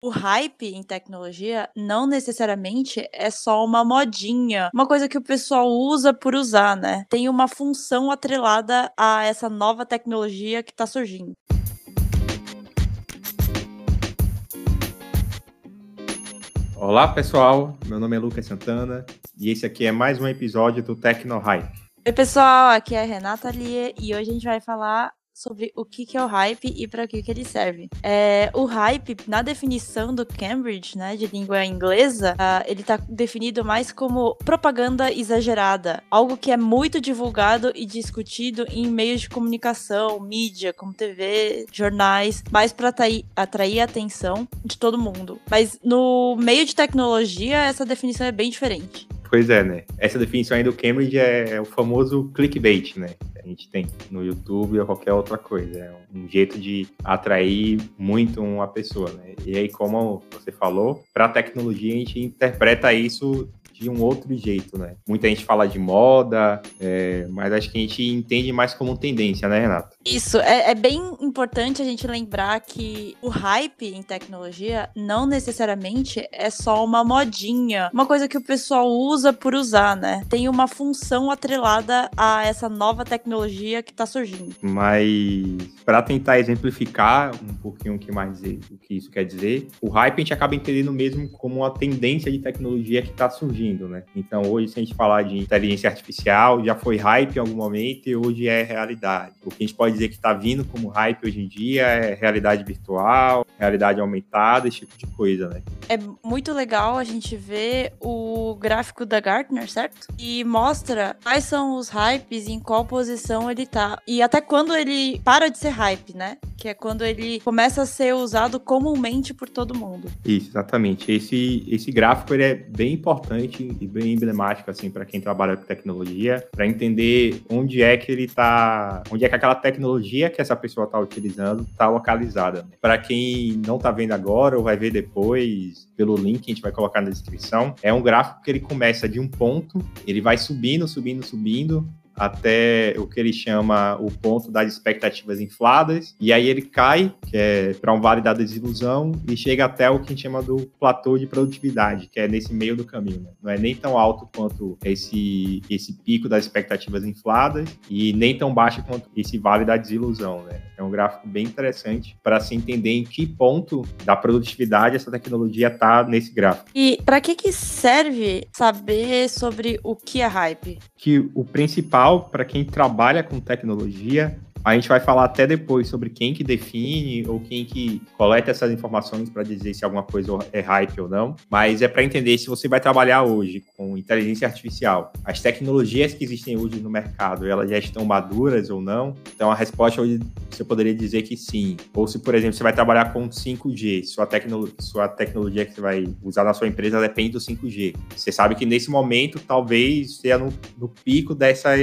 O hype em tecnologia não necessariamente é só uma modinha, uma coisa que o pessoal usa por usar, né? Tem uma função atrelada a essa nova tecnologia que está surgindo. Olá pessoal, meu nome é Lucas Santana e esse aqui é mais um episódio do Tecno Hype. Oi pessoal, aqui é a Renata Lie e hoje a gente vai falar sobre o que, que é o hype e para que, que ele serve. É, o hype, na definição do Cambridge, né, de língua inglesa, uh, ele está definido mais como propaganda exagerada, algo que é muito divulgado e discutido em meios de comunicação, mídia, como TV, jornais, mais para atrair, atrair a atenção de todo mundo. Mas no meio de tecnologia, essa definição é bem diferente. Pois é, né? Essa definição aí do Cambridge é, é o famoso clickbait, né? A gente tem no YouTube ou qualquer outra coisa. É um jeito de atrair muito uma pessoa, né? E aí, como você falou, para a tecnologia a gente interpreta isso de um outro jeito, né? Muita gente fala de moda, é, mas acho que a gente entende mais como tendência, né, Renato? Isso, é, é, bem importante a gente lembrar que o hype em tecnologia não necessariamente é só uma modinha, uma coisa que o pessoal usa por usar, né? Tem uma função atrelada a essa nova tecnologia que está surgindo. Mas para tentar exemplificar um pouquinho o que mais o que isso quer dizer, o hype a gente acaba entendendo mesmo como uma tendência de tecnologia que está surgindo né? Então, hoje, se a gente falar de inteligência artificial, já foi hype em algum momento e hoje é realidade. O que a gente pode dizer que está vindo como hype hoje em dia é realidade virtual, realidade aumentada, esse tipo de coisa, né? É muito legal a gente ver o gráfico da Gartner, certo? E mostra quais são os hypes e em qual posição ele tá. E até quando ele para de ser hype, né? Que é quando ele começa a ser usado comumente por todo mundo. Isso, exatamente. Esse, esse gráfico ele é bem importante e bem emblemático assim para quem trabalha com tecnologia, para entender onde é que ele está, onde é que aquela tecnologia que essa pessoa está utilizando está localizada. Para quem não está vendo agora ou vai ver depois pelo link que a gente vai colocar na descrição, é um gráfico que ele começa de um ponto, ele vai subindo, subindo, subindo até o que ele chama o ponto das expectativas infladas, e aí ele cai, que é para um vale da desilusão, e chega até o que a gente chama do platô de produtividade, que é nesse meio do caminho. Né? Não é nem tão alto quanto esse, esse pico das expectativas infladas, e nem tão baixo quanto esse vale da desilusão. Né? É um gráfico bem interessante para se entender em que ponto da produtividade essa tecnologia está nesse gráfico. E para que, que serve saber sobre o que é hype? Que o principal para quem trabalha com tecnologia a gente vai falar até depois sobre quem que define ou quem que coleta essas informações para dizer se alguma coisa é hype ou não, mas é para entender se você vai trabalhar hoje com inteligência artificial. As tecnologias que existem hoje no mercado, elas já estão maduras ou não? Então a resposta hoje você poderia dizer que sim. Ou se, por exemplo, você vai trabalhar com 5G, sua, tecno sua tecnologia que você vai usar na sua empresa depende do 5G. Você sabe que nesse momento talvez seja no, no pico dessas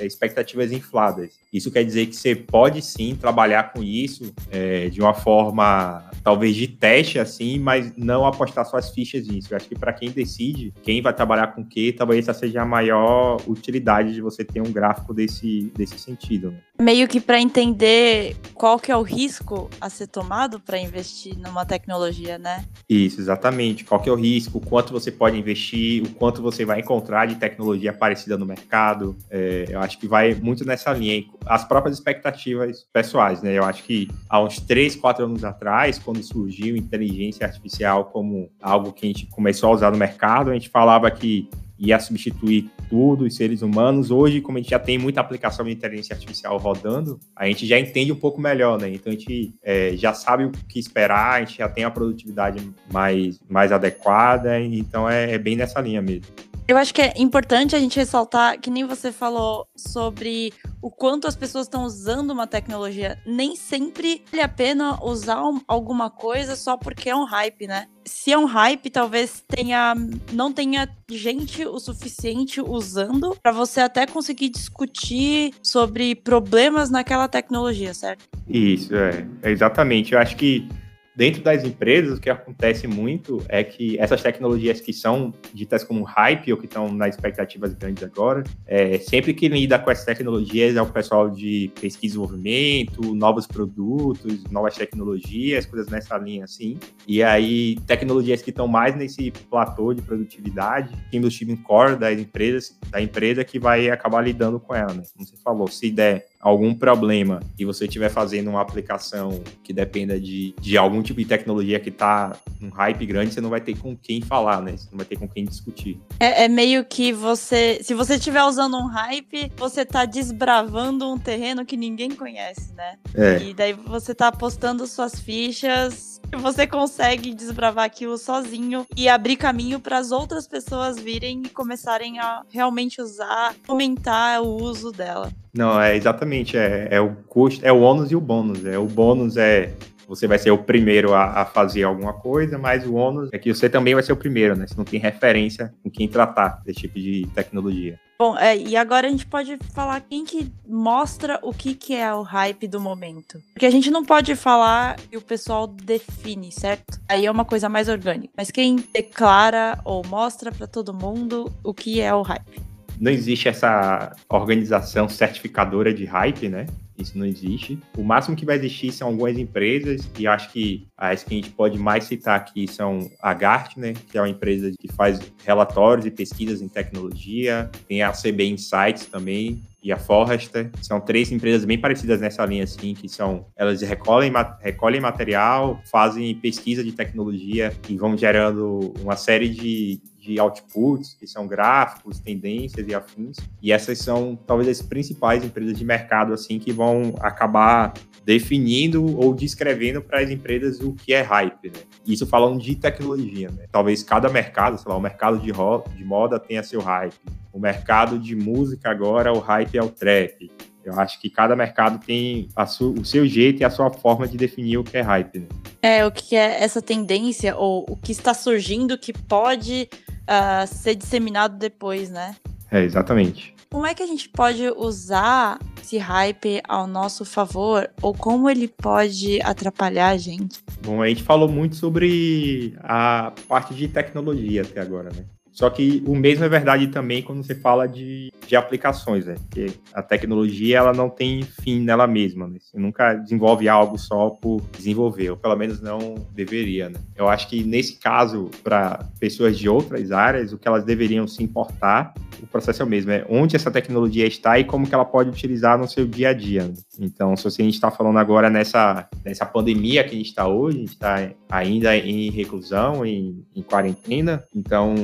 expectativas infladas. Isso quer dizer que você pode sim trabalhar com isso é, de uma forma talvez de teste assim, mas não apostar suas fichas nisso. Eu acho que para quem decide quem vai trabalhar com o que, talvez essa seja a maior utilidade de você ter um gráfico desse, desse sentido. Né? Meio que para entender qual que é o risco a ser tomado para investir numa tecnologia, né? Isso, exatamente. Qual que é o risco, quanto você pode investir, o quanto você vai encontrar de tecnologia parecida no mercado. É, eu acho que vai muito nessa linha. As próprias expectativas pessoais, né? Eu acho que há uns 3, 4 anos atrás, quando surgiu inteligência artificial como algo que a gente começou a usar no mercado, a gente falava que ia substituir tudo, os seres humanos. Hoje, como a gente já tem muita aplicação de inteligência artificial rodando, a gente já entende um pouco melhor, né? Então a gente é, já sabe o que esperar, a gente já tem a produtividade mais, mais adequada, então é, é bem nessa linha mesmo. Eu acho que é importante a gente ressaltar que nem você falou sobre o quanto as pessoas estão usando uma tecnologia. Nem sempre vale a pena usar alguma coisa só porque é um hype, né? Se é um hype, talvez tenha não tenha gente o suficiente usando para você até conseguir discutir sobre problemas naquela tecnologia, certo? Isso, é, é exatamente. Eu acho que dentro das empresas, o que acontece muito é que essas tecnologias que são ditas como hype ou que estão nas expectativas grandes agora, é, sempre que lida com essas tecnologias é o pessoal de pesquisa e desenvolvimento, novos produtos, novas tecnologias, coisas nessa linha assim. E aí, tecnologias que estão mais nesse platô de produtividade, tem o time core das empresas, da empresa que vai acabar lidando com ela, né? Como você falou, se der algum problema e você estiver fazendo uma aplicação que dependa de, de algum tipo de tecnologia que está num hype grande, você não vai ter com quem falar, né? Você não vai ter com quem discutir. É, é meio que você, se você estiver usando um hype, você está desbravando um terreno que ninguém conhece, né? É. E daí você está apostando suas fichas você consegue desbravar aquilo sozinho e abrir caminho para as outras pessoas virem e começarem a realmente usar, aumentar o uso dela. Não, é exatamente, é, é o custo, é o ônus e o bônus. É, o bônus é você vai ser o primeiro a, a, fazer alguma coisa, mas o ônus é que você também vai ser o primeiro, né? Você não tem referência com quem tratar desse tipo de tecnologia. Bom, é, e agora a gente pode falar quem que mostra o que, que é o hype do momento. Porque a gente não pode falar e o pessoal define, certo? Aí é uma coisa mais orgânica. Mas quem declara ou mostra para todo mundo o que é o hype? Não existe essa organização certificadora de hype, né? Isso não existe. O máximo que vai existir são algumas empresas, e acho que as que a gente pode mais citar aqui são a Gartner, que é uma empresa que faz relatórios e pesquisas em tecnologia, tem a CB Insights também, e a Forrester. São três empresas bem parecidas nessa linha, assim, que são, elas recolhem, recolhem material, fazem pesquisa de tecnologia e vão gerando uma série de, de outputs, que são gráficos, tendências e afins. E essas são talvez as principais empresas de mercado assim que vão acabar definindo ou descrevendo para as empresas o que é hype. Né? Isso falando de tecnologia. Né? Talvez cada mercado, sei lá, o mercado de, de moda tenha seu hype. O mercado de música agora, o hype é o trap. Eu acho que cada mercado tem o seu jeito e a sua forma de definir o que é hype. Né? É, o que é essa tendência, ou o que está surgindo que pode uh, ser disseminado depois, né? É, exatamente. Como é que a gente pode usar esse hype ao nosso favor ou como ele pode atrapalhar a gente? Bom, a gente falou muito sobre a parte de tecnologia até agora, né? Só que o mesmo é verdade também quando você fala de, de aplicações, né? Porque a tecnologia ela não tem fim nela mesma, né? Você nunca desenvolve algo só por desenvolver, ou pelo menos não deveria, né? Eu acho que nesse caso, para pessoas de outras áreas, o que elas deveriam se importar, o processo é o mesmo, é onde essa tecnologia está e como que ela pode utilizar no seu dia a dia. Né? Então, se a gente está falando agora nessa, nessa pandemia que a gente está hoje, a gente está ainda em reclusão, em, em quarentena, então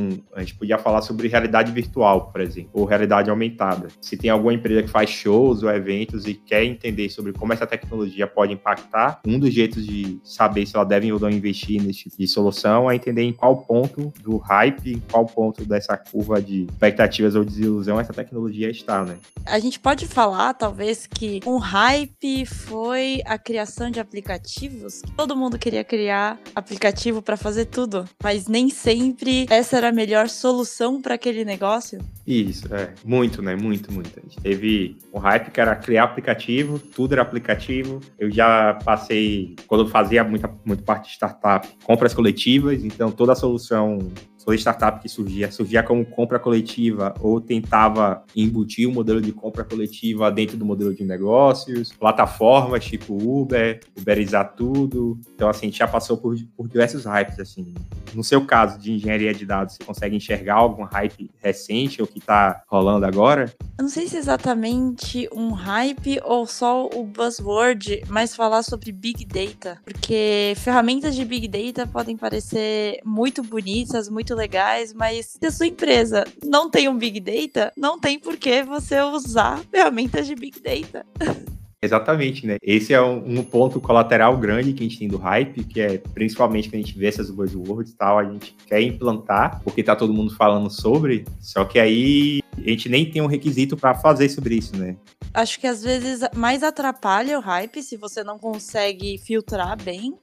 a gente podia falar sobre realidade virtual, por exemplo, ou realidade aumentada. Se tem alguma empresa que faz shows ou eventos e quer entender sobre como essa tecnologia pode impactar, um dos jeitos de saber se ela deve ou não investir nesse tipo de solução é entender em qual ponto do hype, em qual ponto dessa curva de expectativas ou desilusão essa tecnologia está, né? A gente pode falar, talvez, que um hype foi a criação de aplicativos. Todo mundo queria criar aplicativo para fazer tudo, mas nem sempre essa era a melhor solução para aquele negócio? Isso, é. Muito, né? Muito, muito. A gente teve um hype que era criar aplicativo, tudo era aplicativo. Eu já passei, quando eu fazia muita, muita parte de startup, compras coletivas, então toda a solução toda startup que surgia, surgia como compra coletiva ou tentava embutir o modelo de compra coletiva dentro do modelo de negócios, plataformas tipo Uber, Uberizar tudo. Então, assim, a gente já passou por, por diversos hypes, assim. No seu caso de engenharia de dados, você consegue enxergar algum hype recente ou que está rolando agora? Eu não sei se é exatamente um hype ou só o buzzword, mas falar sobre Big Data, porque ferramentas de Big Data podem parecer muito bonitas, muito muito legais, mas se a sua empresa não tem um Big Data, não tem por que você usar ferramentas de Big Data. Exatamente, né? Esse é um, um, ponto colateral grande que a gente tem do hype, que é principalmente que a gente vê essas buzzwords e tal, a gente quer implantar, porque tá todo mundo falando sobre, só que aí a gente nem tem um requisito para fazer sobre isso, né? Acho que às vezes mais atrapalha o hype se você não consegue filtrar bem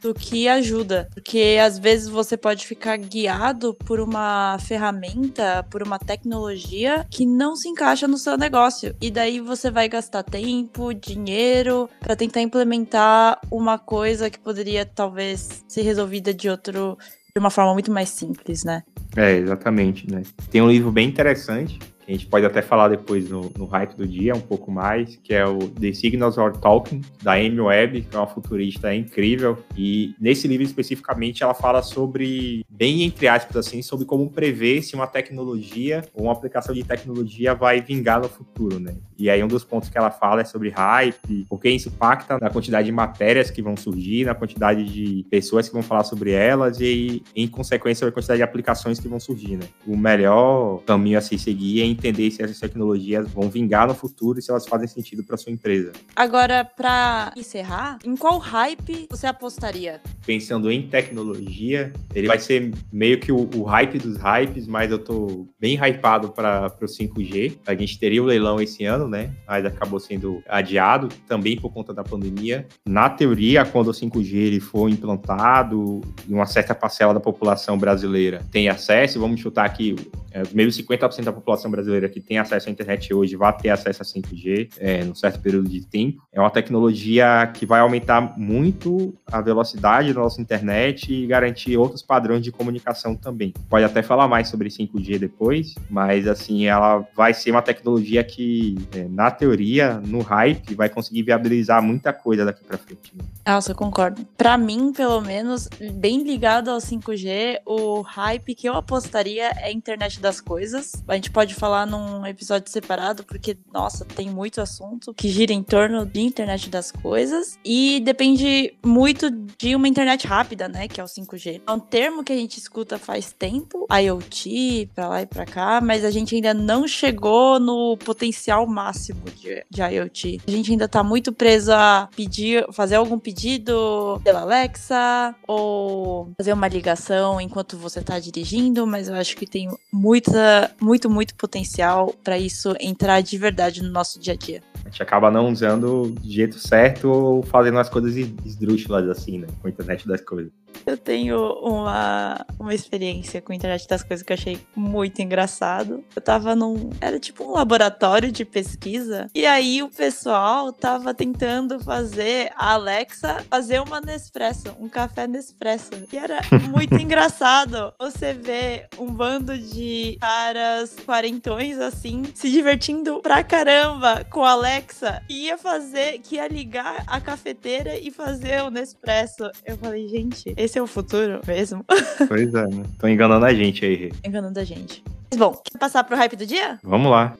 do que ajuda. Porque às vezes você pode ficar guiado por uma ferramenta, por uma tecnologia que não se encaixa no seu negócio. E daí você vai gastar tempo, dinheiro para tentar implementar uma coisa que poderia talvez ser resolvida de outro de uma forma muito mais simples, né? É, exatamente, né? Tem um livro bem interessante a gente pode até falar depois no, no hype do dia um pouco mais, que é o The Signals Are Talking, da Amy Webb, que é uma futurista incrível. E nesse livro especificamente ela fala sobre, bem entre aspas assim, sobre como prever se uma tecnologia ou uma aplicação de tecnologia vai vingar no futuro, né? E aí um dos pontos que ela fala é sobre hype, porque isso impacta na quantidade de matérias que vão surgir, na quantidade de pessoas que vão falar sobre elas e, em consequência, a quantidade de aplicações que vão surgir, né? O melhor caminho a se seguir é entender se essas tecnologias vão vingar no futuro e se elas fazem sentido para sua empresa. Agora, para encerrar, em qual hype você apostaria? Pensando em tecnologia, ele vai ser meio que o, o hype dos hypes, mas eu tô bem hypado para o 5G. A gente teria o leilão esse ano, né? Mas acabou sendo adiado também por conta da pandemia. Na teoria, quando o 5G ele for implantado e uma certa parcela da população brasileira tem acesso, vamos chutar aqui, é, meio 50% da população brasileira brasileira que tem acesso à internet hoje vai ter acesso a 5G é, num certo período de tempo. É uma tecnologia que vai aumentar muito a velocidade da nossa internet e garantir outros padrões de comunicação também. Pode até falar mais sobre 5G depois, mas assim, ela vai ser uma tecnologia que, é, na teoria, no hype, vai conseguir viabilizar muita coisa daqui para frente. Né? Nossa, eu concordo. Para mim, pelo menos, bem ligado ao 5G, o hype que eu apostaria é a internet das coisas. A gente pode falar falar num episódio separado, porque, nossa, tem muito assunto que gira em torno de internet das coisas. E depende muito de uma internet rápida, né? Que é o 5G. É um termo que a gente escuta faz tempo, IoT, pra lá e pra cá, mas a gente ainda não chegou no potencial máximo de, de IoT. A gente ainda tá muito preso a pedir, fazer algum pedido pela Alexa, ou fazer uma ligação enquanto você tá dirigindo, mas eu acho que tem muita, muito, muito potencial potencial para isso entrar de verdade no nosso dia a dia. A gente acaba não usando de jeito certo ou fazendo as coisas esdrúxulas assim, né? Com a internet das coisas. Eu tenho uma, uma experiência com a internet das coisas que eu achei muito engraçado. Eu tava num. Era tipo um laboratório de pesquisa. E aí o pessoal tava tentando fazer a Alexa fazer uma Nespresso, um café Nespresso. E era muito engraçado você ver um bando de caras quarentões assim se divertindo pra caramba com a Alexa. E ia fazer, que ia ligar a cafeteira e fazer o Nespresso. Eu falei, gente, esse é o futuro mesmo. Pois é, né? Tô enganando a gente aí. Enganando a gente. Mas bom, quer passar pro hype do dia? Vamos lá.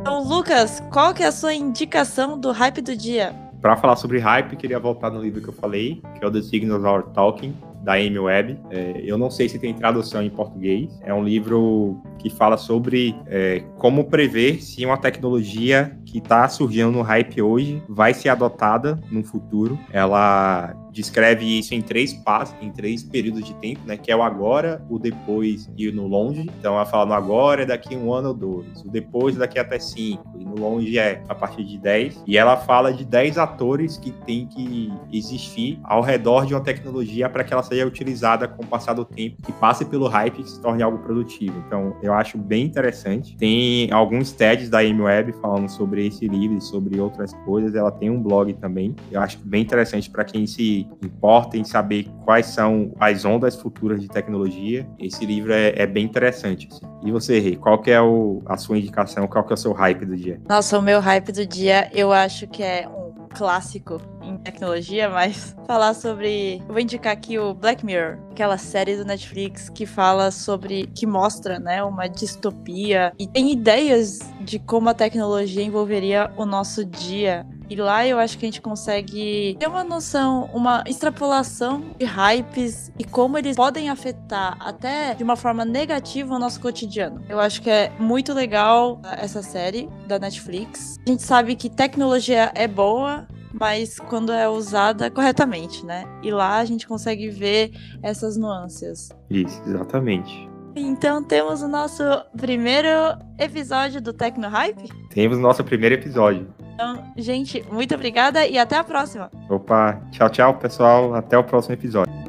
Então, Lucas, qual que é a sua indicação do hype do dia? Para falar sobre hype, queria voltar no livro que eu falei, que é o The Signals Are Talking, da Amy Webb. É, eu não sei se tem tradução em português. É um livro que fala sobre é, como prever se uma tecnologia que está surgindo no hype hoje vai ser adotada no futuro. Ela descreve isso em três passos, em três períodos de tempo, né? Que é o agora, o depois e o no longe. Então ela fala no agora é daqui um ano ou dois, o depois é daqui até cinco, e no longe é a partir de dez. E ela fala de dez atores que tem que existir ao redor de uma tecnologia para que ela seja utilizada com o passar do tempo, que passe pelo hype e se torne algo produtivo. Então eu acho bem interessante. Tem alguns TEDs da Amy Webb falando sobre esse livro e sobre outras coisas. Ela tem um blog também. Eu acho bem interessante para quem importa em saber quais são as ondas futuras de tecnologia, esse livro é, é bem interessante. Assim. E você, Rê, qual que é o, a sua indicação, qual que é o seu hype do dia? Nossa, o meu hype do dia, eu acho que é um clássico em tecnologia, mas falar sobre. Eu vou indicar aqui o Black Mirror, aquela série do Netflix que fala sobre. que mostra, né, uma distopia e tem ideias de como a tecnologia envolveria o nosso dia e lá eu acho que a gente consegue ter uma noção, uma extrapolação de hypes e como eles podem afetar até de uma forma negativa o nosso cotidiano. Eu acho que é muito legal essa série da Netflix. A gente sabe que tecnologia é boa, mas quando é usada corretamente, né? E lá a gente consegue ver essas nuances. Isso, exatamente. Então temos o nosso primeiro episódio do Tecno Hype. Temos o nosso primeiro episódio. Então, gente, muito obrigada e até a próxima. Opa, tchau, tchau, pessoal. Até o próximo episódio.